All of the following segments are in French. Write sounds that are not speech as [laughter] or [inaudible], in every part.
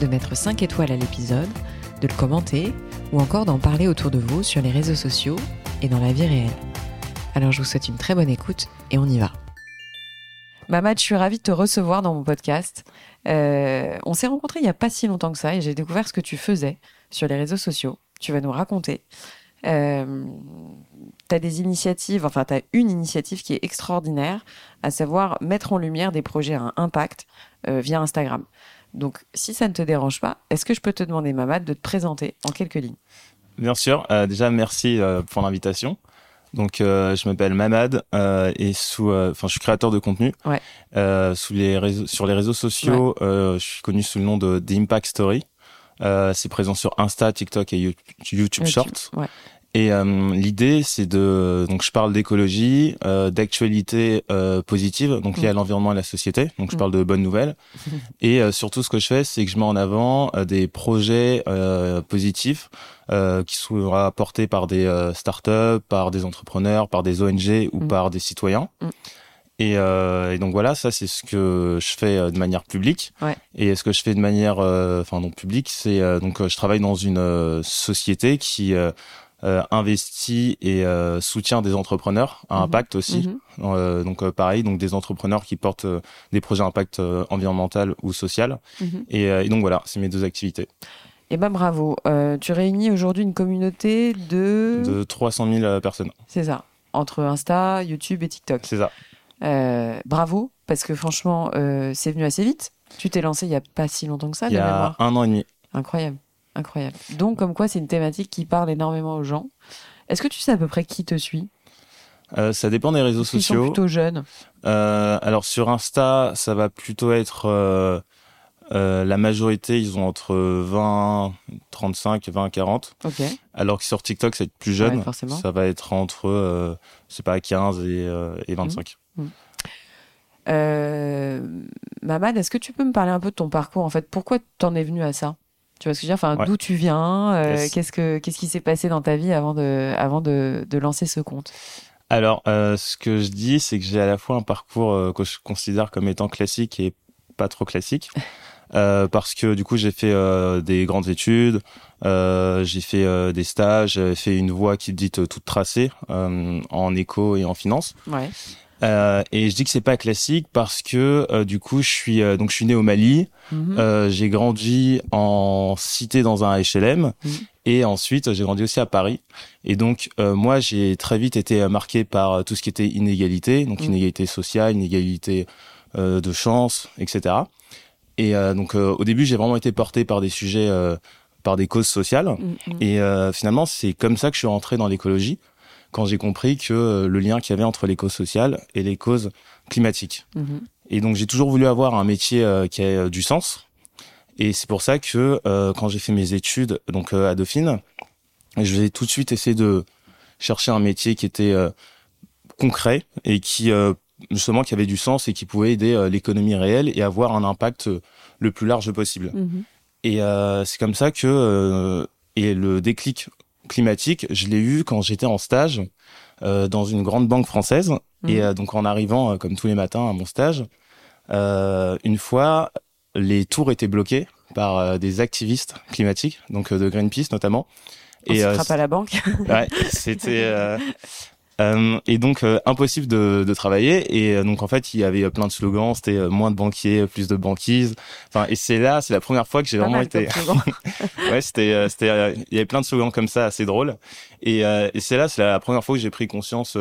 de mettre 5 étoiles à l'épisode, de le commenter ou encore d'en parler autour de vous sur les réseaux sociaux et dans la vie réelle. Alors je vous souhaite une très bonne écoute et on y va. Mamad, je suis ravie de te recevoir dans mon podcast. Euh, on s'est rencontrés il n'y a pas si longtemps que ça et j'ai découvert ce que tu faisais sur les réseaux sociaux. Tu vas nous raconter. Euh, tu as des initiatives, enfin tu as une initiative qui est extraordinaire, à savoir mettre en lumière des projets à impact euh, via Instagram. Donc si ça ne te dérange pas, est-ce que je peux te demander, Mamad, de te présenter en quelques lignes? Bien sûr. Euh, déjà, merci euh, pour l'invitation. Donc, euh, je m'appelle Mamad et sous, enfin, je suis créateur de contenu. Ouais. sous les réseaux, sur les réseaux sociaux, je suis connu sous le nom de The Impact Story. c'est présent sur Insta, TikTok et YouTube, Shorts. Ouais. Et euh, l'idée, c'est de donc je parle d'écologie, euh, d'actualité euh, positive, donc liée à mm. l'environnement et à la société. Donc je mm. parle de bonnes nouvelles. [laughs] et euh, surtout, ce que je fais, c'est que je mets en avant euh, des projets positifs qui sont apportés par des startups, par des entrepreneurs, par des ONG ou mm. par des citoyens. Et, et, donc voilà, ça c'est ce que je fais de manière publique. Ouais. Et ce que je fais de manière, enfin non publique, c'est donc je travaille dans une société qui euh, investit et euh, soutient des entrepreneurs à mhm. impact aussi. Mhm. Euh, donc pareil, donc des entrepreneurs qui portent des projets à impact environnemental ou social. Mhm. Et, donc voilà, c'est mes deux activités. Eh ben bravo. tu réunis aujourd'hui une communauté de... De 300 000 personnes. C'est ça. Entre Insta, YouTube et TikTok. C'est ça. bravo, parce que franchement, c'est venu assez vite. Tu t'es lancé il n'y a pas si longtemps que ça, Il y a un an et demi. Incroyable. Incroyable. Donc, comme quoi, c'est une thématique qui parle énormément aux gens. Est-ce que tu sais à peu près qui te suit? Euh, ça dépend des réseaux sociaux. Ils sont plutôt jeunes? Euh, alors sur Insta, ça va plutôt être euh, la majorité, ils ont entre 20, 35, 20, 40. Ok. Alors que sur TikTok, c'est plus jeune. forcément. Ça va être entre, c'est pas 15 et, et 25. Mmh. Mmh. Mamad, est-ce que tu peux me parler un peu de ton parcours en fait? Pourquoi t'en es venu à ça? Tu vois ce que je veux dire? Enfin, d'où tu viens euh, Qu'est-ce que qu'est-ce qui s'est passé dans ta vie avant de avant de, de lancer ce compte? Alors, euh, ce que je dis, c'est que j'ai à la fois un parcours euh, que je considère comme étant classique et pas trop classique. [laughs] parce que du coup j'ai fait des grandes études, j'ai fait des stages, j'ai fait une voie qui dit toute tracée en éco et en finance. Ouais. Euh, et je dis que c'est pas classique parce que euh, du coup je suis euh, donc je suis né au Mali, mhm. euh, j'ai grandi en cité dans un HLM mhm. et ensuite j'ai grandi aussi à Paris. Et donc moi j'ai très vite été marqué par tout ce qui était inégalité, donc mhm. inégalité sociale, inégalité de chance, etc. Et donc au début j'ai vraiment été porté par des sujets, par des causes sociales. Et finalement c'est comme ça que je suis rentré dans l'écologie quand j'ai compris que euh, le lien qu'il y avait entre les causes sociales et les causes climatiques. Mhm. Et donc j'ai toujours voulu avoir un métier euh, qui ait euh, du sens. Et c'est pour ça que quand j'ai fait mes études donc à Dauphine, je vais tout de suite essayer de chercher un métier qui était concret et qui justement qui avait du sens et qui pouvait aider l'économie réelle et avoir un impact le plus large possible. Mhm. Et c'est comme ça que et le déclic climatique, je l'ai eu quand j'étais en stage euh, dans une grande banque française. Et mhm. euh, donc en arrivant, euh, comme tous les matins, à mon stage, une fois, les tours étaient bloqués par des activistes climatiques, donc de Greenpeace notamment. On et se frappe à la banque. ouais, c'était et donc euh, impossible de, de, travailler. Et euh, donc en fait, il y avait plein de slogans. C'était moins de banquiers, plus de banquise. Enfin, et c'est là, c'est la première fois que j'ai vraiment été. [laughs] ouais, c'était, c'était, il y avait plein de slogans comme ça, assez drôles. Et, et c'est là, c'est la première fois que j'ai pris conscience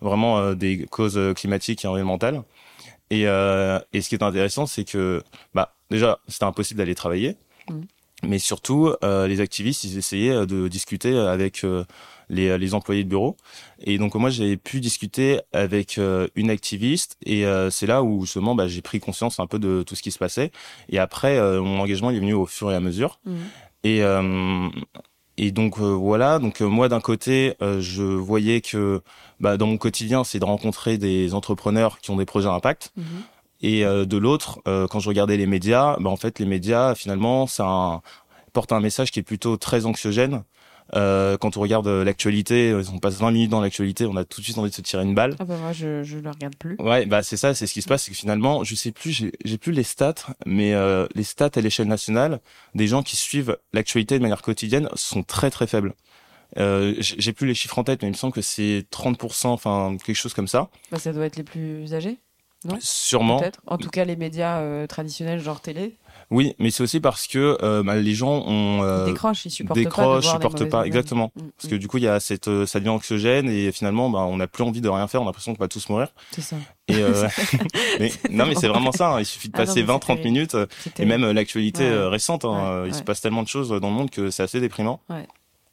vraiment des causes climatiques et environnementales. Et, et ce qui est intéressant, c'est que bah déjà, c'était impossible d'aller travailler. Mmh. mais surtout les activistes ils essayaient de discuter avec les, les employés de bureau et donc moi j'avais pu discuter avec une activiste et c'est là où justement bah, j'ai pris conscience un peu de tout ce qui se passait et après mon engagement il est venu au fur et à mesure mmh. et et donc voilà, donc moi d'un côté, je voyais que bah, dans mon quotidien, c'est de rencontrer des entrepreneurs qui ont des projets à impact. Mmh. Et euh, de l'autre, euh, quand je regardais les médias, bah, en fait, les médias, finalement, ça porte un message qui est plutôt très anxiogène. Euh, quand on regarde l'actualité, on passe 20 minutes dans l'actualité, on a tout de suite envie de se tirer une balle. Ah bah moi je je le regarde plus. Ouais, bah c'est ça, c'est ce qui se passe, c'est que finalement, je sais plus, j'ai plus les stats, mais euh, les stats à l'échelle nationale des gens qui suivent l'actualité de manière quotidienne sont très très faibles. Euh, j'ai plus les chiffres en tête, mais il me semble que c'est 30%, enfin quelque chose comme ça. Bah, ça doit être les plus âgés. Non? Sûrement. En tout cas, les médias euh, traditionnels, genre télé. Oui, mais c'est aussi parce que euh, bah, les gens ont euh, ils décrochent, ils supportent décrochent, pas, supportent pas, exactement. Mm, parce que mm. du coup, il y a cette, euh, ça devient anxiogène et finalement, bah, on n'a plus envie de rien faire. On a l'impression qu'on va tous mourir. C'est ça. Et euh, [laughs] [laughs] mais, non, mais c'est vraiment ça. Hein. Il suffit de ah passer 20-30 minutes et même l'actualité récente. Hein, il se passe tellement de choses dans le monde que c'est assez déprimant.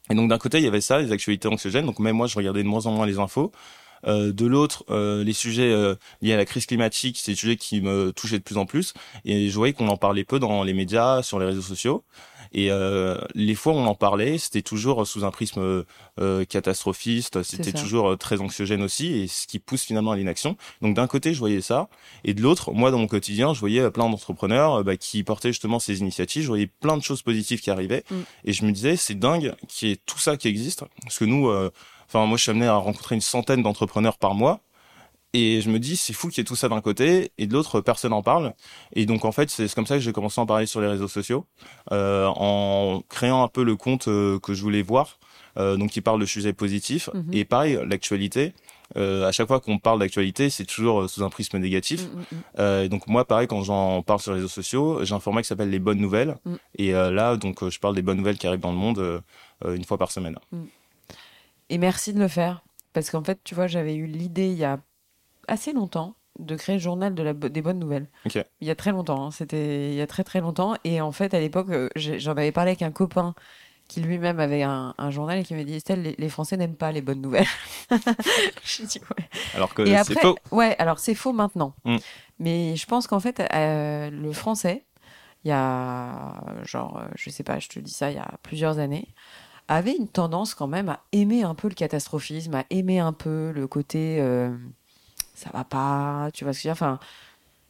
Et donc d'un côté, il y avait ça, les actualités anxiogènes. Donc même moi, je regardais de moins en moins les infos. Euh, de l'autre, euh, les sujets euh, liés à la crise climatique, c'est des sujets qui me touchaient de plus en plus. Et je voyais qu'on en parlait peu dans les médias, sur les réseaux sociaux. Et les fois où on en parlait, c'était toujours sous un prisme catastrophiste, c'était toujours très anxiogène aussi, et ce qui pousse finalement à l'inaction. Donc d'un côté, je voyais ça, et de l'autre, moi dans mon quotidien, je voyais plein d'entrepreneurs bah, qui portaient justement ces initiatives, je voyais plein de choses positives qui arrivaient, mm. et je me disais, c'est dingue qu'il y ait tout ça qui existe, parce que nous Enfin, moi, je suis amené à rencontrer une centaine d'entrepreneurs par mois. Et je me dis, c'est fou qu'il y ait tout ça d'un côté, et de l'autre, personne n'en parle. Et donc, en fait, c'est comme ça que j'ai commencé à en parler sur les réseaux sociaux, euh, en créant un peu le compte euh, que je voulais voir, euh, donc qui parle de sujets positifs. Mhm. Et pareil, l'actualité, euh, à chaque fois qu'on parle d'actualité, c'est toujours sous un prisme négatif. Mm, mm, mm. Euh, donc moi, pareil, quand j'en parle sur les réseaux sociaux, j'ai un format qui s'appelle les bonnes nouvelles. Et euh, là, donc, je parle des bonnes nouvelles qui arrivent dans le monde une fois par semaine. Et merci de le faire. Parce qu'en fait, tu vois, j'avais eu l'idée il y a assez longtemps de créer le journal de la, des bonnes nouvelles. Il y a très longtemps, hein. c'était il y a très très longtemps. Et en fait, à l'époque, euh, j'en avais parlé avec un copain qui lui-même avait un, journal et qui m'a dit Estelle, les, Français n'aiment pas les bonnes nouvelles. [laughs] dit, ouais. Alors que c'est faux. Ouais, alors c'est faux maintenant. Mm. Mais je pense qu'en fait, euh, le français, il y a, genre, euh, je sais pas, je te dis ça, il y a plusieurs années, avait une tendance quand même à aimer un peu le catastrophisme, à aimer un peu le côté euh, ça va pas, tu vois ce que je veux dire? Enfin,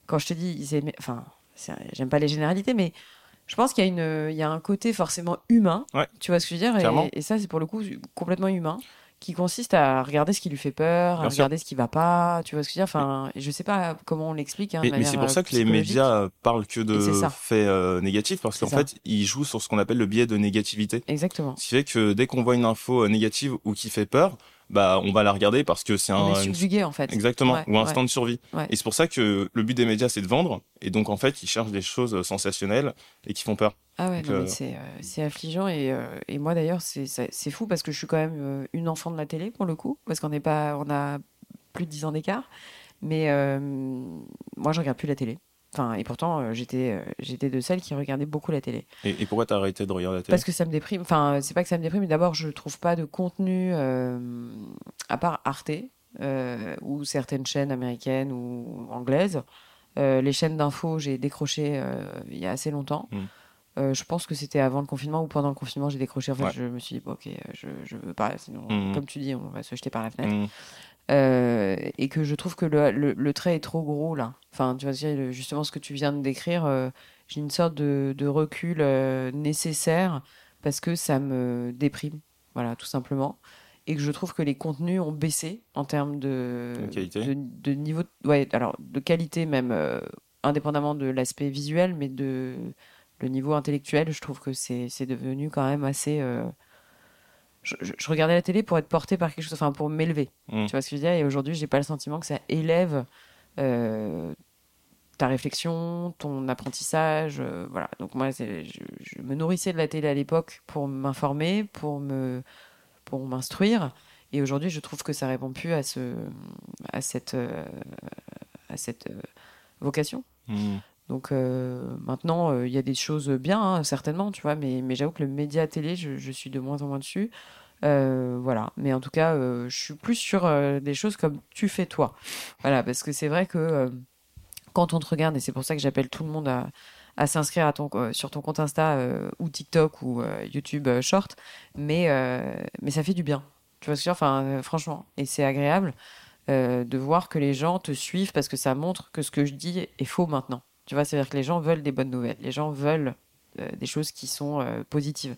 quand je te dis, ils aimaient, enfin, j'aime pas les généralités, mais je pense qu'il y, y a un côté forcément humain, tu vois ce que je veux dire? Et, ça, c'est pour le coup complètement humain qui consiste à regarder ce qui lui fait peur, à regarder ce qui va pas, tu vois ce que je veux dire? Enfin, je sais pas comment on l'explique. Hein, mais, c'est pour ça que les médias parlent que de faits euh, négatifs, parce qu'en fait, ils jouent sur ce qu'on appelle le biais de négativité. Exactement. Ce qui fait que dès qu'on voit une info euh, négative ou qui fait peur, bah on va la regarder parce que c'est un on est subjugué en fait. Exactement ou un stand de survie et c'est pour ça que le but des médias c'est de vendre. Et donc en fait ils cherchent des choses sensationnelles et qui font peur. Ah ouais, mais euh, c'est affligeant. Et, euh, et moi d'ailleurs c'est fou parce que je suis quand même euh, une enfant de la télé pour le coup parce qu'on n'est pas on a plus de 10 ans d'écart. Mais moi je regarde plus la télé Enfin, et pourtant, j'étais, j'étais de celles qui regardaient beaucoup la télé. Et, et pourquoi t'as arrêté de regarder la télé? Parce que ça me déprime. Enfin, c'est pas que ça me déprime, mais d'abord, je trouve pas de contenu à part Arte ou certaines chaînes américaines ou anglaises. les chaînes d'infos, j'ai décroché il y a assez longtemps. Hmm. Euh, je pense que c'était avant le confinement ou pendant le confinement, j'ai décroché. En fait, je me suis dit, ok, je, je veux pas, sinon, mmh. comme tu dis, on va se jeter par la fenêtre. Mmh. Euh, et que je trouve que le, le, trait est trop gros là. Enfin, tu vois, justement ce que tu viens de décrire, euh, j'ai une sorte de, de recul nécessaire parce que ça me déprime, voilà, tout simplement. Et que je trouve que les contenus ont baissé en termes de, de, de, niveau, ouais, alors de qualité même, indépendamment de l'aspect visuel, mais de le niveau intellectuel, je trouve que c'est devenu quand même assez. Euh, je, regardais la télé pour être porté par quelque chose, enfin pour m'élever. Mm. Tu vois ce que je veux dire? Et aujourd'hui, j'ai pas le sentiment que ça élève euh, ta réflexion, ton apprentissage. Euh, voilà. Donc moi, je, je, me nourrissais de la télé à l'époque pour m'informer, pour me pour m'instruire. Et aujourd'hui, je trouve que ça répond plus à ce à cette à cette vocation. Mm. Donc maintenant, il y a des choses bien, hein, certainement, tu vois, mais, j'avoue que le média télé, je, suis de moins en moins dessus. voilà, mais en tout cas, je suis plus sur des choses comme tu fais toi. Voilà, parce que c'est vrai que quand on te regarde, et c'est pour ça que j'appelle tout le monde à, s'inscrire sur ton compte Insta euh, ou TikTok ou euh, YouTube euh, Short, mais, mais ça fait du bien. Tu vois ce que je veux dire? Enfin, franchement, et c'est agréable de voir que les gens te suivent parce que ça montre que ce que je dis est faux maintenant. Tu vois, c'est-à-dire que les gens veulent des bonnes nouvelles, les gens veulent des choses qui sont positives.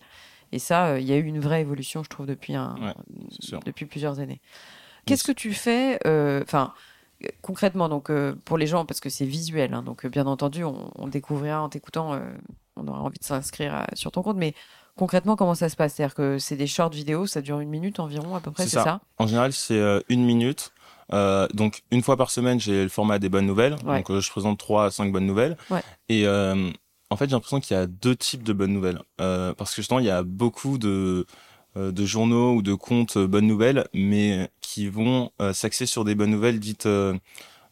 Et ça, il y a eu une vraie évolution, je trouve, depuis, un, depuis plusieurs années. Qu'est-ce que tu fais Enfin, concrètement, donc euh, pour les gens, parce que c'est visuel, hein, donc euh, bien entendu, on, découvrira en t'écoutant, euh, on aura envie de s'inscrire sur ton compte, mais concrètement, comment ça se passe? C'est-à-dire que c'est des shorts vidéos, ça dure une minute environ à peu près, c'est ça. En général, c'est une minute. Donc une fois par semaine, j'ai le format des bonnes nouvelles. Donc je présente trois à cinq bonnes nouvelles. Et en fait, j'ai l'impression qu'il y a deux types de bonnes nouvelles. parce que justement, il y a beaucoup de euh, de journaux ou de comptes euh, bonnes nouvelles, mais qui vont euh, s'axer sur des bonnes nouvelles dites,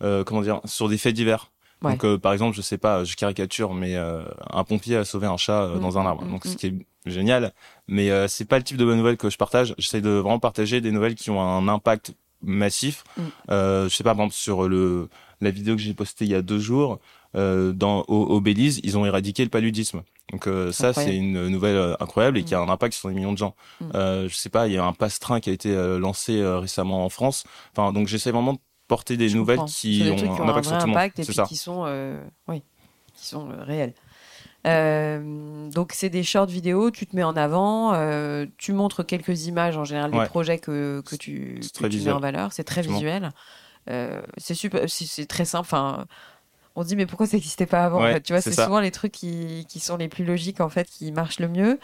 comment dire, sur des faits divers. Donc, par exemple, je sais pas, je caricature, mais un pompier a sauvé un chat dans un mm, arbre. Mm, Donc, ce mm. qui est génial, mais c'est pas le type de bonnes nouvelles que je partage. J'essaie de vraiment partager des nouvelles qui ont un impact massif. je sais pas, par exemple, sur le la vidéo que j'ai postée il y a deux jours, dans au, au, Belize, ils ont éradiqué le paludisme. Donc euh, ça c'est une nouvelle euh, incroyable et qui a mm. un impact sur des millions de gens. Mm. Euh, je sais pas, il y a un passe-train qui a été euh, lancé récemment en France. Enfin donc j'essaie vraiment de porter des nouvelles qui ont, un impact sur tout le monde. Et puis qui sont oui, qui sont réels. donc c'est des shorts vidéo, tu te mets en avant, tu montres quelques images en général des projets que, que tu, que tu mets en valeur, c'est très visuel. c'est super, c'est très simple. Enfin, on se dit mais pourquoi ça n'existait pas avant Tu vois, c'est souvent les trucs qui, sont les plus logiques en fait, qui marchent le mieux.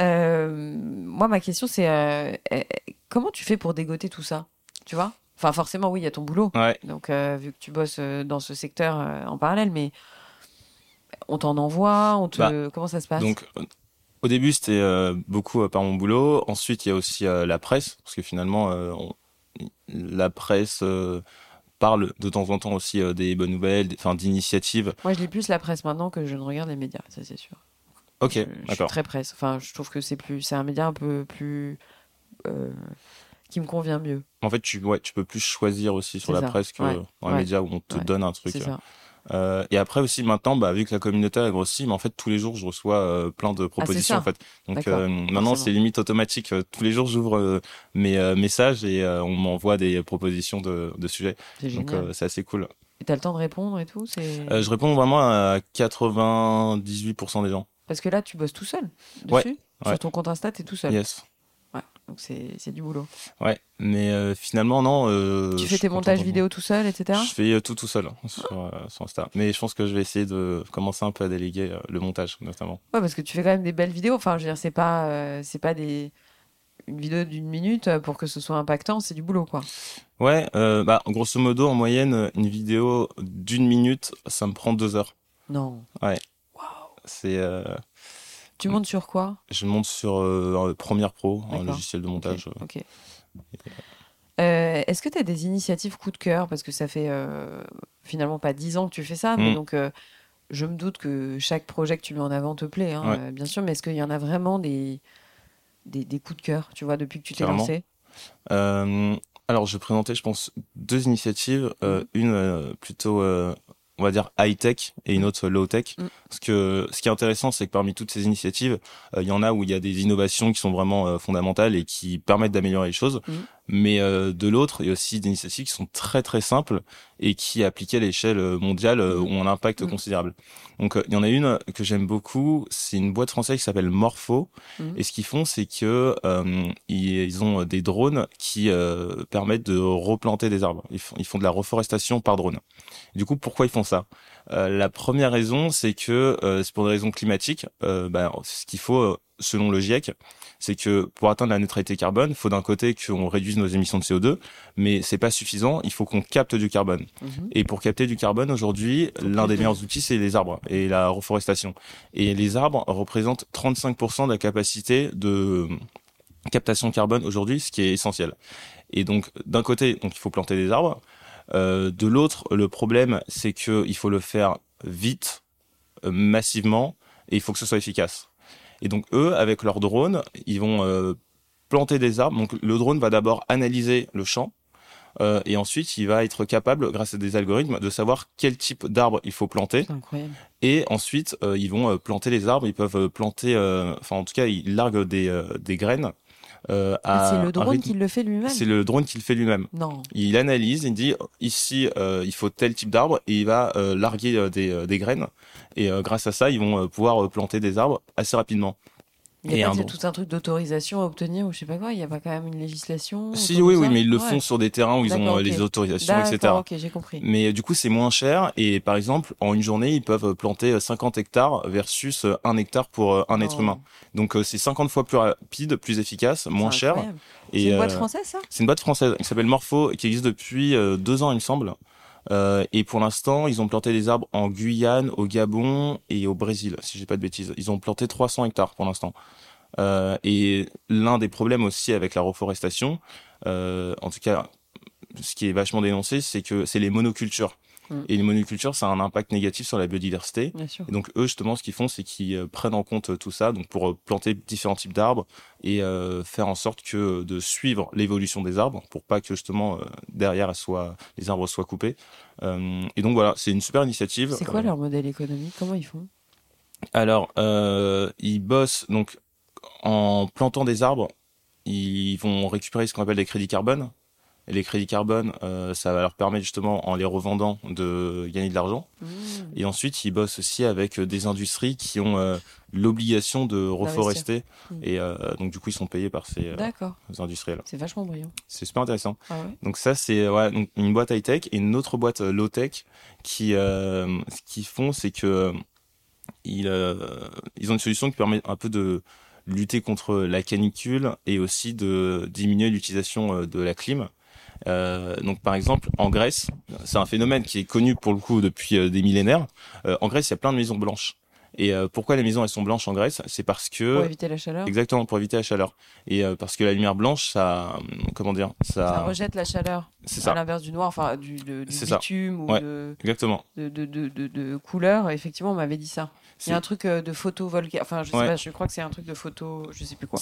Euh, moi, ma question c'est euh, eh, comment tu fais pour dégoter tout ça Tu vois? Enfin, forcément, oui, il y a ton boulot. Donc, euh, vu que tu bosses dans ce secteur en parallèle, mais on t'en envoie, on te... Bah, comment ça se passe? Donc, au début, c'était beaucoup par mon boulot. Ensuite, il y a aussi la presse, parce que finalement, la presse parle de temps en temps aussi euh, des bonnes nouvelles, enfin d'initiatives. Moi, je lis plus la presse maintenant que je ne regarde les médias, ça c'est sûr. Ok, d'accord. Je suis très presse. Enfin, je trouve que c'est plus, c'est un média un peu plus euh, qui me convient mieux. En fait, tu, ouais, tu peux plus choisir aussi sur la presse que dans les médias où on te donne un truc. C'est ça. Euh, et après aussi maintenant, bah, vu que la communauté a grossi, mais en fait tous les jours je reçois euh, plein de ah, propositions en fait. Donc euh, maintenant c'est limite automatique. Tous les jours j'ouvre mes messages et on m'envoie des propositions de, de sujets. Donc c'est assez cool. Et t'as le temps de répondre et tout Je réponds vraiment à 98% des gens. Parce que là tu bosses tout seul dessus. Sur ton compte Insta t'es tout seul. Yes. Donc c'est du boulot. Ouais, mais euh, finalement non. Euh, tu fais tes montages vidéo tout seul, etc. Je fais euh, tout tout seul hein, sur, sur, Insta. Mais je pense que je vais essayer de commencer un peu à déléguer le montage notamment. Ouais, parce que tu fais quand même des belles vidéos. Enfin, je veux dire, c'est pas c'est pas des une vidéo d'une minute pour que ce soit impactant, c'est du boulot quoi. Ouais, bah grosso modo en moyenne une vidéo d'une minute, ça me prend deux heures. Non. Ouais. Waouh. C'est tu montes sur quoi Je monte sur euh, Premiere Pro, un logiciel de montage. Ok. Euh, est-ce que tu as des initiatives coup de cœur? Parce que ça fait euh, finalement pas dix ans que tu fais ça, mais mm. donc je me doute que chaque projet que tu mets en avant te plaît, hein, bien sûr, mais est-ce qu'il y en a vraiment des, des, coups de cœur, tu vois, depuis que tu t'es lancé? Alors, je vais présenter, je pense, deux initiatives. Mm. une plutôt on va dire high tech et une mm. autre low tech. Mm. Parce que ce qui est intéressant, c'est que parmi toutes ces initiatives, euh, il y en a où il y a des innovations qui sont vraiment euh, fondamentales et qui permettent d'améliorer les choses. Mm. Mais euh, de l'autre, il y a aussi des initiatives qui sont très très simples et qui, appliquées à l'échelle mondiale, ont un impact considérable. Donc, il y en a une que j'aime beaucoup. C'est une boîte française qui s'appelle Morpho. Et ce qu'ils font, c'est que ils ont des drones qui permettent de replanter des arbres. Ils font, ils font de la reforestation par drone. Du coup, pourquoi ils font ça? Euh, La première raison, c'est que euh, c'est pour des raisons climatiques. Euh, bah, ce qu'il faut, selon le GIEC, c'est que pour atteindre la neutralité carbone, il faut d'un côté qu'on réduise nos émissions de CO2, mais c'est pas suffisant. Il faut qu'on capte du carbone. Mhm. Et pour capter du carbone, aujourd'hui, l'un des meilleurs outils, c'est les arbres et la reforestation. Et les arbres représentent 35% de la capacité de captation de carbone aujourd'hui, ce qui est essentiel. Et donc, d'un côté, donc il faut planter des arbres. Euh, de l'autre, le problème, c'est que il faut le faire vite massivement et il faut que ce soit efficace. Et donc eux, avec leur drone, ils vont planter des arbres. Donc le drone va d'abord analyser le champ euh, et ensuite il va être capable, grâce à des algorithmes, de savoir quel type d'arbre il faut planter. Incroyable. Et ensuite euh, ils vont euh, planter les arbres. Ils peuvent planter, enfin en tout cas ils larguent des, des graines. Ah, c'est le drone qui le fait lui-même. C'est le drone qui le fait lui-même. Non. Il analyse, il dit ici il faut tel type d'arbre et il va larguer des, des graines. Et grâce à ça, ils vont pouvoir planter des arbres assez rapidement. Il y a pas tout un truc d'autorisation à obtenir ou je sais pas quoi. Il n'y a pas quand même une législation. Si oui, oui, mais ils le font sur des terrains où ils ont euh, les autorisations, etc. Ok, j'ai compris. Mais euh, du coup, c'est moins cher et par exemple, en une journée, ils peuvent planter 50 hectares versus 1 hectare pour un être oh. humain. Donc c'est 50 fois plus rapide, plus efficace, moins cher. C'est une boîte française, ça? C'est une boîte française qui s'appelle Morpho, qui existe depuis deux ans, il me semble. Euh, et pour l'instant, ils ont planté des arbres en Guyane, au Gabon et au Brésil, si j'ai pas de bêtises. Ils ont planté 300 hectares pour l'instant. Euh, et l'un des problèmes aussi avec la reforestation, euh, en tout cas, ce qui est vachement dénoncé, c'est que c'est les monocultures. Et les monocultures, ça a un impact négatif sur la biodiversité. Et donc eux, justement, ce qu'ils font, c'est qu'ils euh, prennent en compte tout ça, donc pour planter différents types d'arbres et faire en sorte que de suivre l'évolution des arbres, pour pas que justement derrière soit, les arbres soient coupés. et donc voilà, c'est une super initiative. C'est quoi leur modèle économique? Comment ils font? Alors, ils bossent donc en plantant des arbres, ils vont récupérer ce qu'on appelle des crédits carbone. Et les crédits carbone, euh, ça va leur permettre justement, en les revendant, de gagner de l'argent. Mmh. Et ensuite, ils bossent aussi avec des industries qui ont euh, l'obligation de reforester. Mmh. Et euh, donc, du coup, ils sont payés par ces, industriels. C'est vachement brillant. C'est super intéressant. Ah donc ça, c'est ouais, une boîte high-tech et une autre boîte low-tech qui, ce qu'ils font, c'est que ils, ils ont une solution qui permet un peu de lutter contre la canicule et aussi de diminuer l'utilisation euh, de la clim. Euh, donc par exemple en Grèce, c'est un phénomène qui est connu pour le coup depuis euh, des millénaires. Euh, en Grèce, il y a plein de maisons blanches. Et euh, pourquoi les maisons elles sont blanches en Grèce? C'est parce que pour éviter la chaleur. Exactement pour éviter la chaleur. Et parce que la lumière blanche, ça, comment dire, ça, ça rejette la chaleur. C'est ça. À l'inverse du noir, enfin du, de, du bitume ou de, exactement. De, de, de, de, couleur. Effectivement, on m'avait dit ça. Il y a un truc euh, de photo volcanique. Enfin, je sais pas, je crois que c'est un truc de photo, je sais plus quoi.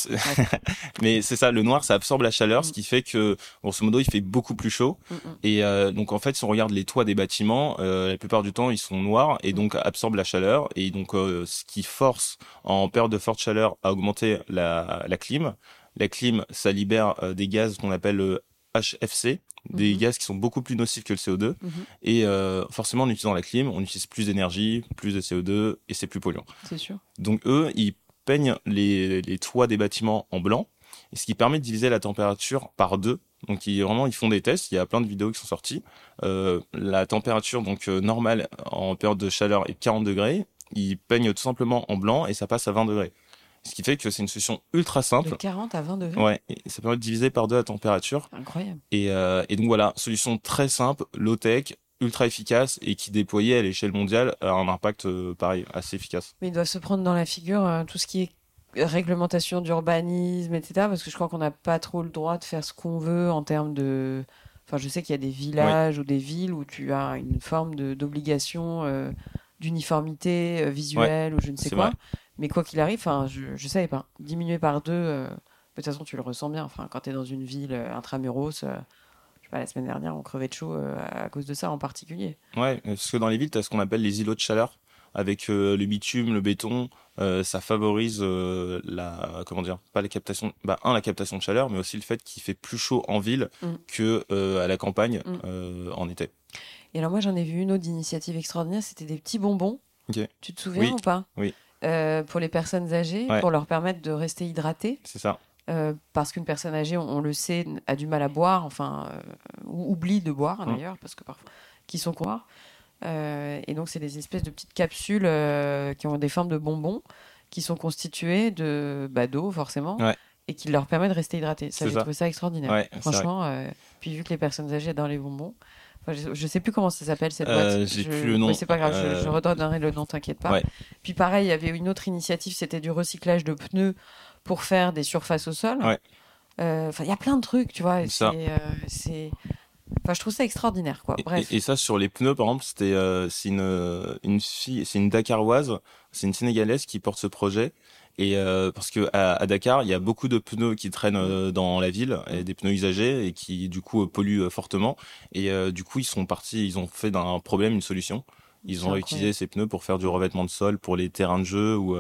[laughs] Mais c'est ça, le noir, ça absorbe la chaleur, ce mm. qui fait que, grosso modo, il fait beaucoup plus chaud. Mm, mm. Et euh, donc, en fait, si on regarde les toits des bâtiments, euh, la plupart du temps, ils sont noirs et donc absorbent la chaleur. Et donc, ce qui force, en période de forte chaleur, à augmenter la, la clim. La clim, ça libère des gaz qu'on appelle HFC, des mhm. gaz qui sont beaucoup plus nocifs que le CO2. Mhm. Et euh, forcément, en utilisant la clim, on utilise plus d'énergie, plus de CO2, et c'est plus polluant. C'est sûr. Donc eux, ils peignent les, les, toits des bâtiments en blanc, et ce qui permet de diviser la température par deux. Donc ils, vraiment, ils font des tests. Il y a plein de vidéos qui sont sorties. Euh, la température donc euh, normale en période de chaleur est 40 degrés. Ils peignent tout simplement en blanc et ça passe à 20 degrés. Ce qui fait que c'est une solution ultra simple. De 40 à 20 degrés. Ouais, et ça permet de diviser par deux la température. Incroyable. Et, euh, et donc voilà, solution très simple, low-tech, ultra efficace et qui déployée à l'échelle mondiale a un impact euh, pareil, assez efficace. Mais il doit se prendre dans la figure euh, tout ce qui est réglementation d'urbanisme, etc. Parce que je crois qu'on n'a pas trop le droit de faire ce qu'on veut en termes de... Enfin, je sais qu'il y a des villages ou des villes où tu as une forme d'obligation d'uniformité visuelle ou je ne sais quoi. Mais quoi qu'il arrive, je, ne savais pas. Diminuer par deux, euh, de toute façon, tu le ressens bien. Enfin, quand tu es dans une ville euh, intramuros, euh, je sais pas, la semaine dernière, on crevait de chaud à cause de ça en particulier. Ouais, parce que dans les villes, tu as ce qu'on appelle les îlots de chaleur. Avec le bitume, le béton, ça favorise la, comment dire, pas la captation, bah, un, la captation de chaleur, mais aussi le fait qu'il fait plus chaud en ville mm. que à la campagne mm. en été. Et alors, moi, j'en ai vu une autre initiative extraordinaire, c'était des petits bonbons. Tu te souviens ou pas? Oui. Euh, pour les personnes âgées, pour leur permettre de rester hydratées. C'est ça. Euh, parce qu'une personne âgée, on, le sait, a du mal à boire, enfin, euh, ou oublie de boire mmh. d'ailleurs, parce que parfois, qui sont quoi et donc, c'est des espèces de petites capsules qui ont des formes de bonbons, qui sont constituées de bah, d'eau, forcément, et qui leur permettent de rester hydratés. Ça, j'ai trouvé ça extraordinaire. Franchement, puis vu que les personnes âgées dans les bonbons, je, sais plus comment ça s'appelle cette boîte. Euh, j'ai plus le nom. c'est pas grave, je, je, euh, redonnerai le nom, t'inquiète pas. Puis pareil, il y avait une autre initiative, c'était du recyclage de pneus pour faire des surfaces au sol. Ouais. Euh, enfin, il y a plein de trucs, tu vois. C'est, Enfin, je trouve ça extraordinaire, quoi. Bref. Et, ça, sur les pneus, par exemple, c'était, euh, c'est une, une fille, c'est une Dakaroise, c'est une Sénégalaise qui porte ce projet. Et euh, parce que à, Dakar, il y a beaucoup de pneus qui traînent euh, dans la ville, et des pneus usagés et qui du coup polluent fortement. Et du coup, ils sont partis, ils ont fait d'un problème une solution. Ils ont utilisé ces pneus pour faire du revêtement de sol pour les terrains de jeu ou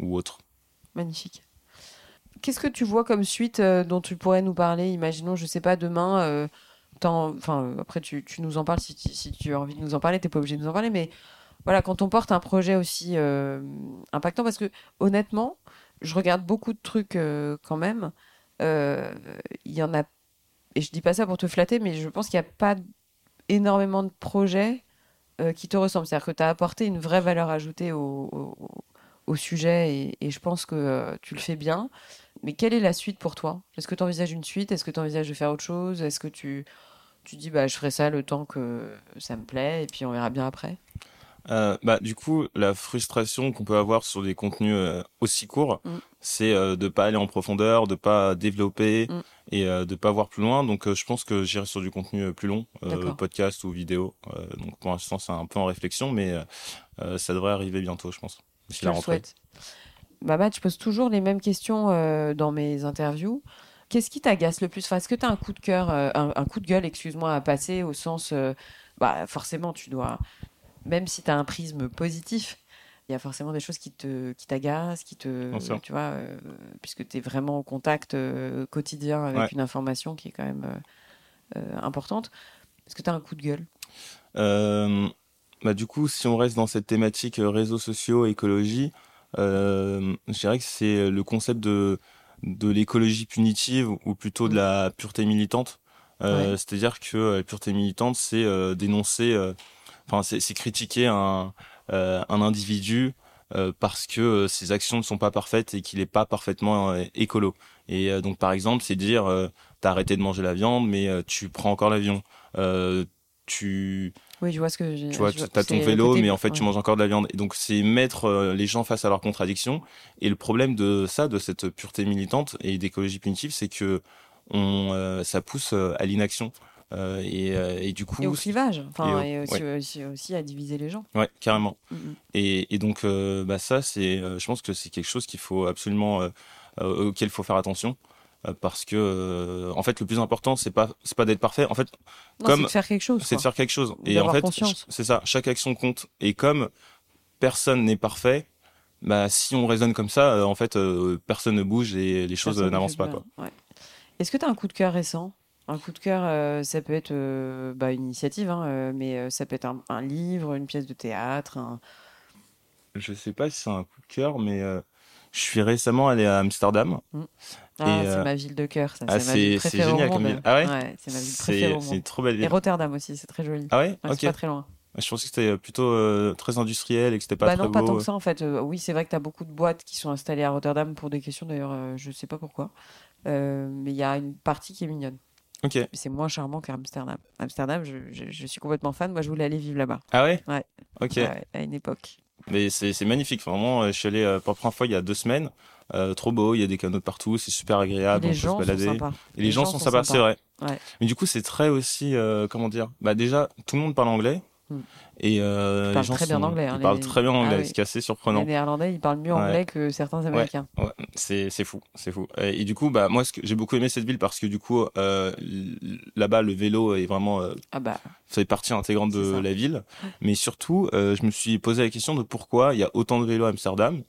ou autres. Magnifique. Qu'est-ce que tu vois comme suite dont tu pourrais nous parler? Imaginons, je sais pas, demain enfin après tu, tu, nous en parles si, si, tu as envie de nous en parler, t'es pas obligé de nous en parler, mais voilà, quand on porte un projet aussi euh, impactant, parce que honnêtement, je regarde beaucoup de trucs euh, quand même. Euh, il y en a, et je dis pas ça pour te flatter, mais je pense qu'il n'y a pas énormément de projets qui te ressemblent. C'est-à-dire que tu as apporté une vraie valeur ajoutée au, sujet et, et, je pense que tu le fais bien. Mais quelle est la suite pour toi? Est-ce que tu envisages une suite? Est-ce que tu envisages de faire autre chose? Est-ce que tu, tu dis bah je ferai ça le temps que ça me plaît et puis on verra bien après? Euh, bah, du coup, la frustration qu'on peut avoir sur des contenus euh, aussi courts, mm. c'est euh, de pas aller en profondeur, de pas développer mm. et euh, de pas voir plus loin. Donc, je pense que j'irai sur du contenu plus long, podcast ou vidéo. donc, pour l'instant, c'est un peu en réflexion, mais ça devrait arriver bientôt, je pense. Je le souhaite. Bah, je pose toujours les mêmes questions dans mes interviews. Qu'est-ce qui t'agace le plus? Enfin, Est-ce que tu as un coup de cœur, un, coup de gueule, excuse-moi, à passer au sens. Bah, forcément, tu dois. Même si tu as un prisme positif, il y a forcément des choses qui te qui t'agacent, qui te. Tu vois, euh, puisque tu es vraiment en contact quotidien avec une information qui est quand même importante. Est-ce que tu as un coup de gueule? Bah, Du coup, si on reste dans cette thématique réseaux sociaux, écologie, je dirais que c'est le concept de de l'écologie punitive ou plutôt de la pureté militante. Euh, c'est-à-dire que euh, la pureté militante, c'est euh, dénoncer, enfin c'est critiquer un, un individu parce que ses actions ne sont pas parfaites et qu'il n'est pas parfaitement écolo. Et donc par exemple, c'est dire t'as arrêté de manger la viande, mais tu prends encore l'avion. tu oui, je vois ce que Tu vois, tu as ton vélo, mais en fait, tu manges encore de la viande. Et donc, c'est mettre euh, les gens face à leurs contradictions. Et le problème de ça, de cette pureté militante et d'écologie punitive, c'est que on, euh, ça pousse euh, à l'inaction. Et, et, du coup. Et au clivage. Enfin, et, aussi, aussi, à diviser les gens. Ouais, carrément. Mm, mm. Et, et, donc, bah, ça, c'est, je pense que c'est quelque chose qu'il faut absolument, auquel il faut faire attention. Euh, parce que euh, en fait le plus important c'est pas c'est pas d'être parfait en fait comme c'est de faire quelque chose c'est de faire quelque chose et en fait c'est ça chaque action compte et comme personne n'est parfait bah si on raisonne comme ça euh, en fait personne ne bouge et les choses n'avancent pas quoi ouais. est-ce que tu as un coup de cœur récent? Un coup de cœur, ça peut être bah, une initiative, hein, mais ça peut être un, livre, une pièce de théâtre. Un... Je sais pas si c'est un coup de cœur, mais je suis récemment allé à Amsterdam. Mm. Ah, c'est euh, ma ville de cœur. Ah, c'est génial comme ville. Ah ouais, ouais C'est ma ville préférée C'est une trop belle ville. Et Rotterdam aussi, c'est très joli. Ah ouais, Ok. C'est pas très loin. Je pensais que c'était euh, plutôt euh, très industriel et que c'était pas bah très non, pas tant que ça en fait. oui, c'est vrai que tu as beaucoup de boîtes qui sont installées à Rotterdam pour des questions d'ailleurs, je sais pas pourquoi. mais il y a une partie qui est mignonne. C'est moins charmant qu'Amsterdam. Amsterdam, je, je, suis complètement fan. Moi, je voulais aller vivre là-bas. Ah ouais? Ouais. Ok. à une époque. Mais c'est magnifique. Vraiment, je suis allé pour la première fois il y a deux semaines. Euh, trop beau, il y a des canaux de partout, c'est super agréable, on peut se balader. Et les, gens, sont, sympas, c'est vrai. Mais du coup, c'est très aussi, euh, comment dire, bah déjà, tout le monde parle anglais. Hmm. Et euh, ils parlent très bien anglais. Hein, ils parlent très bien anglais, ah ce qui est assez surprenant. Les Néerlandais, ils parlent mieux anglais que certains Américains. Ouais, c'est c'est fou, c'est fou. Et, du coup, bah moi, j'ai beaucoup aimé cette ville parce que du coup, euh, là-bas, le vélo est vraiment, euh, ah bah, fait partie intégrante de la ville. Mais surtout, je me suis posé la question de pourquoi il y a autant de vélos à Amsterdam.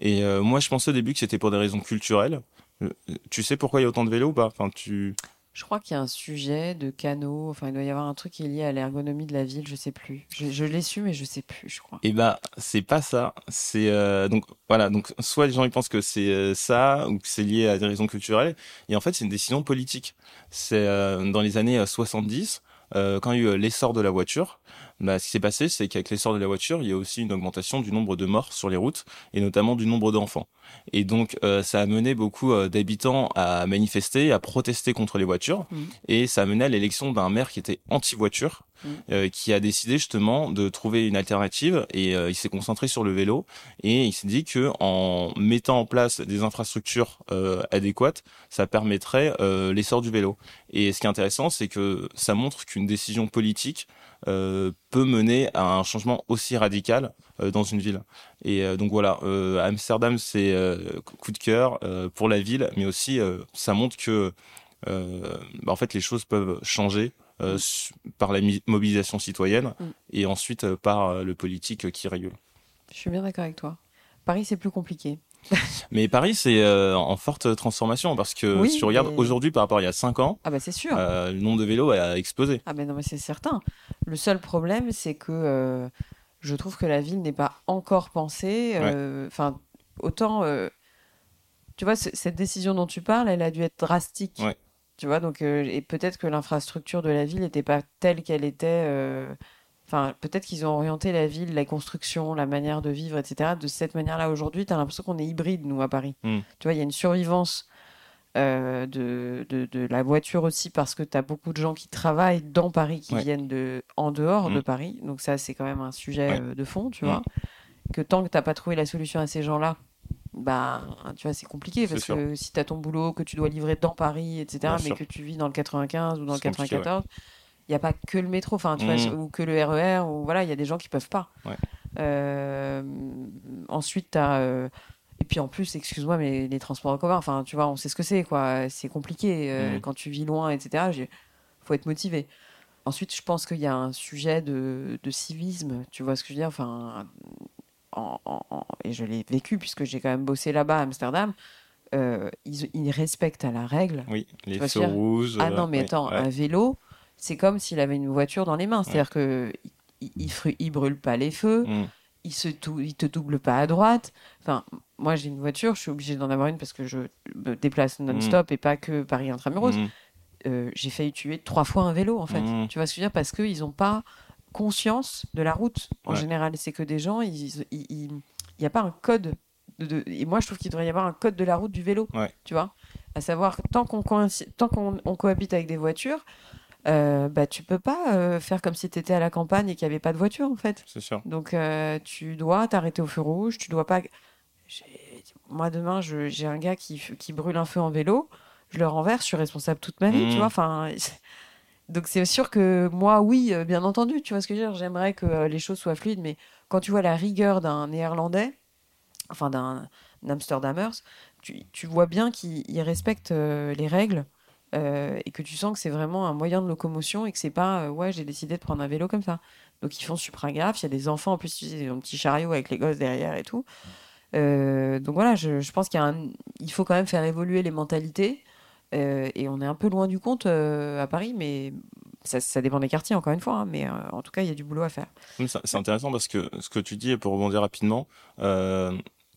Et moi, je pensais au début que c'était pour des raisons culturelles. Tu sais pourquoi il y a autant de vélos ou pas? Enfin, tu je crois qu'il y a un sujet de canaux. Enfin, il doit y avoir un truc qui est lié à l'ergonomie de la ville. Je sais plus. Je, l'ai su, mais je sais plus. Je crois. Eh ben, c'est pas ça. C'est euh, donc voilà. Donc soit les gens ils pensent que c'est euh, ça ou que c'est lié à des raisons culturelles. Et en fait, c'est une décision politique. C'est euh, dans les années 70 quand il y a eu l'essor de la voiture. Bah, ce qui s'est passé, c'est qu'avec l'essor de la voiture, il y a aussi une augmentation du nombre de morts sur les routes et notamment du nombre d'enfants. Et donc, euh, ça a mené beaucoup euh, d'habitants à manifester, à protester contre les voitures. Mmh. Et ça a mené à l'élection d'un maire qui était anti-voiture mm. qui a décidé justement de trouver une alternative et il s'est concentré sur le vélo et il s'est dit que en mettant en place des infrastructures adéquates, ça permettrait l'essor du vélo. Et ce qui est intéressant, c'est que ça montre qu'une décision politique euh, peut mener à un changement aussi radical euh, dans une ville. Et euh, donc voilà, Amsterdam, c'est coup de cœur pour la ville, mais aussi ça montre que bah, en fait les choses peuvent changer mm. par la mobilisation citoyenne mm. et ensuite par le politique qui régule. Je suis bien d'accord avec toi. Paris, c'est plus compliqué. [laughs] mais Paris, c'est euh, en forte transformation parce que si tu regardes aujourd'hui par rapport à il y a 5 ans, ah bah c'est sûr. Euh, le nombre de vélos a explosé. Ah ben non, mais c'est certain. Le seul problème, c'est que euh, je trouve que la ville n'est pas encore pensée. Enfin, autant, tu vois, cette décision dont tu parles, elle a dû être drastique. Tu vois, donc, et peut-être que l'infrastructure de la ville n'était pas telle qu'elle était Enfin, peut-être qu'ils ont orienté la ville, la construction, la manière de vivre, etc. de cette manière-là. Aujourd'hui, tu as l'impression qu'on est hybride, nous, à Paris. Hmm. Tu vois, il y a une survivance euh, de, de, la voiture aussi, parce que tu as beaucoup de gens qui travaillent dans Paris, qui viennent de, en dehors de hmm. Paris. Donc ça, c'est quand même un sujet euh, de fond, tu hmm. vois. Que tant que tu n'as pas trouvé la solution à ces gens-là, bah, tu vois, c'est compliqué parce que si tu as ton boulot, que tu dois livrer dans Paris, etc., mais que tu vis dans le 95 ou dans le 94, il n'y a pas que le métro, enfin, tu vois, mmh. ou que le RER, e ou voilà, il y a des gens qui peuvent pas. Euh, ensuite, tu as. Euh, et puis en plus, excuse-moi, mais les transports en commun, enfin, tu vois, on sait ce que c'est, quoi. C'est compliqué. Euh, mmh. Quand tu vis loin, etc., il faut être motivé. Ensuite, je pense qu'il y a un sujet de, de, civisme, tu vois ce que je veux dire Enfin, et je l'ai vécu puisque j'ai quand même bossé là-bas à Amsterdam. ils, ils, respectent à la règle. Oui, les feux rouges. Ah non, mais attends, un vélo, c'est comme s'il avait une voiture dans les mains. C'est-à-dire que il, brûle pas les feux, mm. il il te double pas à droite. Enfin, moi j'ai une voiture, je suis obligée d'en avoir une parce que je me déplace non-stop mm. et pas que Paris intramuros. Mm. Euh, j'ai failli tuer trois fois un vélo en fait. Tu vois ce que je veux dire? Parce qu'ils n'ont pas conscience de la route en général. C'est que des gens, il n'y a pas un code. De, et moi je trouve qu'il devrait y avoir un code de la route du vélo. Tu vois À savoir, tant qu'on qu'on cohabite avec des voitures, euh, bah, tu peux pas euh, faire comme si tu étais à la campagne et qu'il n'y avait pas de voiture, en fait. C'est sûr. Donc, euh, tu dois t'arrêter au feu rouge, tu dois pas. Moi, demain, j'ai un gars qui, qui brûle un feu en vélo, je le renverse, je suis responsable toute ma vie, tu mmh. vois. Enfin. [laughs] Donc, c'est sûr que moi, oui, euh, bien entendu, tu vois ce que je veux dire. J'aimerais que les choses soient fluides, mais quand tu vois la rigueur d'un néerlandais, enfin d'un Amsterdamers, tu, tu vois bien qu'il respecte les règles. Euh, et que tu sens que c'est vraiment un moyen de locomotion et que c'est pas euh, ouais j'ai décidé de prendre un vélo comme ça donc ils font super grave il y a des enfants en plus tu sais, un petit chariot avec les gosses derrière et tout euh, donc voilà je, je pense qu'il il faut quand même faire évoluer les mentalités et on est un peu loin du compte à Paris mais ça, dépend des quartiers encore une fois hein, mais en tout cas il y a du boulot à faire. C'est intéressant parce que ce que tu dis pour rebondir rapidement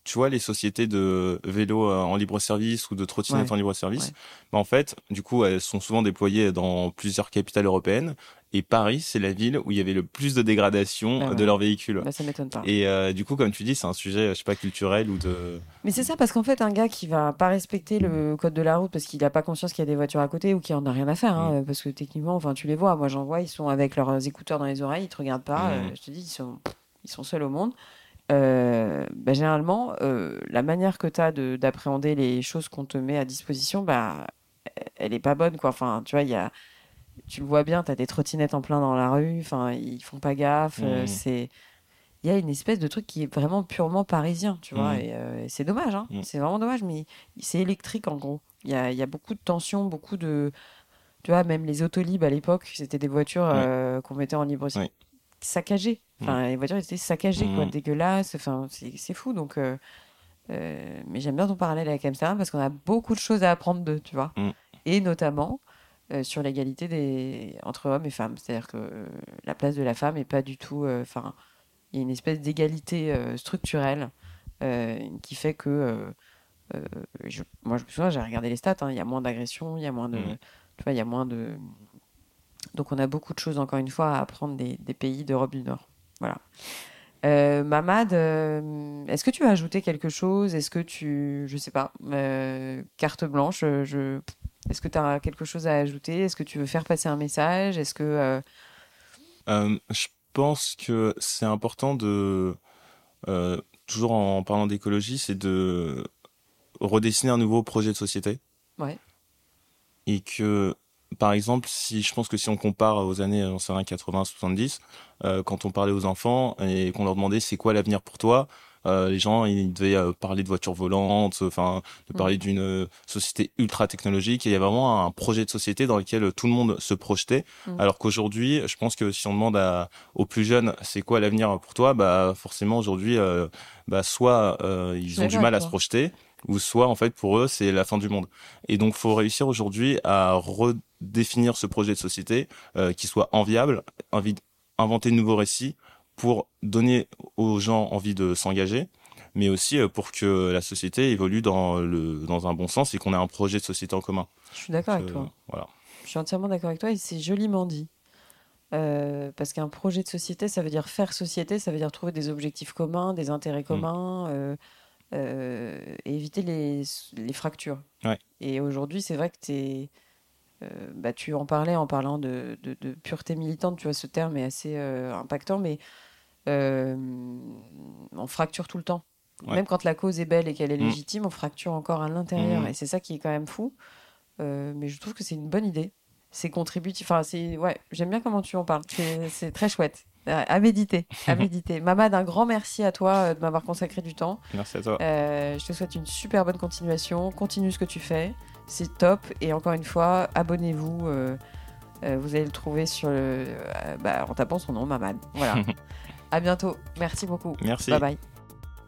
tu vois, les sociétés de vélos euh, en libre service ou de trottinettes en libre service, bah, en fait, du coup, elles sont souvent déployées dans plusieurs capitales européennes. Et Paris, c'est la ville où il y avait le plus de dégradation ah de leurs véhicules. Bah, ça m'étonne pas. Et euh, du coup, comme tu dis, c'est un sujet, je sais pas, culturel ou de. Mais c'est ça, parce qu'en fait, un gars qui va pas respecter le code de la route parce qu'il n'a pas conscience qu'il y a des voitures à côté ou qu'il en a rien à faire, hein, mm. parce que techniquement, enfin, tu les vois. Moi, j'en vois, ils sont avec leurs écouteurs dans les oreilles, ils te regardent pas. Mm. Euh, je te dis, ils sont, ils sont seuls au monde. Euh, bah, généralement, euh, la manière que tu as d'appréhender les choses qu'on te met à disposition, bah, elle est pas bonne. Quoi. Enfin, tu vois, y a, tu le vois bien, tu as des trottinettes en plein dans la rue, enfin, ils font pas gaffe. Euh, c'est il y a une espèce de truc qui est vraiment purement parisien, tu vois, mmh. et, c'est dommage, hein. mmh. c'est vraiment dommage, mais c'est électrique en gros. Il y a, y a, beaucoup de tension, beaucoup de. Tu vois, même les autolibes à l'époque, c'était des voitures qu'on mettait en libre saccagées. Enfin, mm. les voitures étaient saccagées, quoi, mm. dégueulasses. Enfin, c'est fou. Donc, euh, euh, mais j'aime bien ton parallèle avec Amsterdam parce qu'on a beaucoup de choses à apprendre d'eux, tu vois. Mm. Et notamment euh, sur l'égalité des entre hommes et femmes. C'est-à-dire que la place de la femme est pas du tout. Enfin, il y a une espèce d'égalité structurelle qui fait que. Je, moi, je me souviens, j'ai regardé les stats. Hein, il y a moins d'agressions, il y a moins de. Tu vois, il y a moins de. Donc, on a beaucoup de choses, encore une fois, à apprendre des, des pays d'Europe du Nord. Voilà. Euh, Mamad, euh, est-ce que tu as ajouté quelque chose? Est-ce que tu, je sais pas, euh, carte blanche, je, est-ce que tu as quelque chose à ajouter? Est-ce que tu veux faire passer un message? Est-ce que Je pense que c'est important de, toujours en parlant d'écologie, c'est de redessiner un nouveau projet de société. Ouais. Et que, par exemple, si je pense que si on compare aux années 80, 70, euh, quand on parlait aux enfants et qu'on leur demandait c'est quoi l'avenir pour toi, euh, les gens ils devaient euh, parler de voitures volantes, enfin de mm. parler d'une société ultra technologique. il y a vraiment un projet de société dans lequel tout le monde se projetait. Mm. Alors qu'aujourd'hui, je pense que si on demande à, aux plus jeunes c'est quoi l'avenir pour toi, bah forcément aujourd'hui, bah soit ils ont du mal à se projeter ou soit en fait pour eux c'est la fin du monde. Et donc faut réussir aujourd'hui à redéfinir ce projet de société qui soit enviable, inventer de nouveaux récits pour donner aux gens envie de s'engager, mais aussi euh, pour que la société évolue dans, le, dans un bon sens et qu'on ait un projet de société en commun. Je suis d'accord avec toi. Voilà. Je suis entièrement d'accord avec toi et c'est joliment dit. Euh, parce qu'un projet de société, ça veut dire faire société, ça veut dire trouver des objectifs communs, des intérêts mm. communs, euh, et éviter les, les fractures. Ouais. Et aujourd'hui, c'est vrai que es, bah, tu en parlais en parlant de, de, de, pureté militante, tu vois, ce terme est assez impactant, mais euh, on fracture tout le temps. Même quand la cause est belle et qu'elle est mm. légitime, on fracture encore à l'intérieur. Mm. Et c'est ça qui est quand même fou. Euh, mais je trouve que c'est une bonne idée. C'est contributif. Enfin, c'est ouais, j'aime bien comment tu en parles. C'est très chouette. À méditer, à [laughs] méditer. Mamad, un grand merci à toi euh, de m'avoir consacré du temps. Merci à toi. je te souhaite une super bonne continuation. Continue ce que tu fais, c'est top. Et encore une fois, abonnez-vous. vous allez le trouver sur le, bah, en tapant son nom, Mamad. Voilà. [laughs] À bientôt. Merci beaucoup. Merci. Bye bye.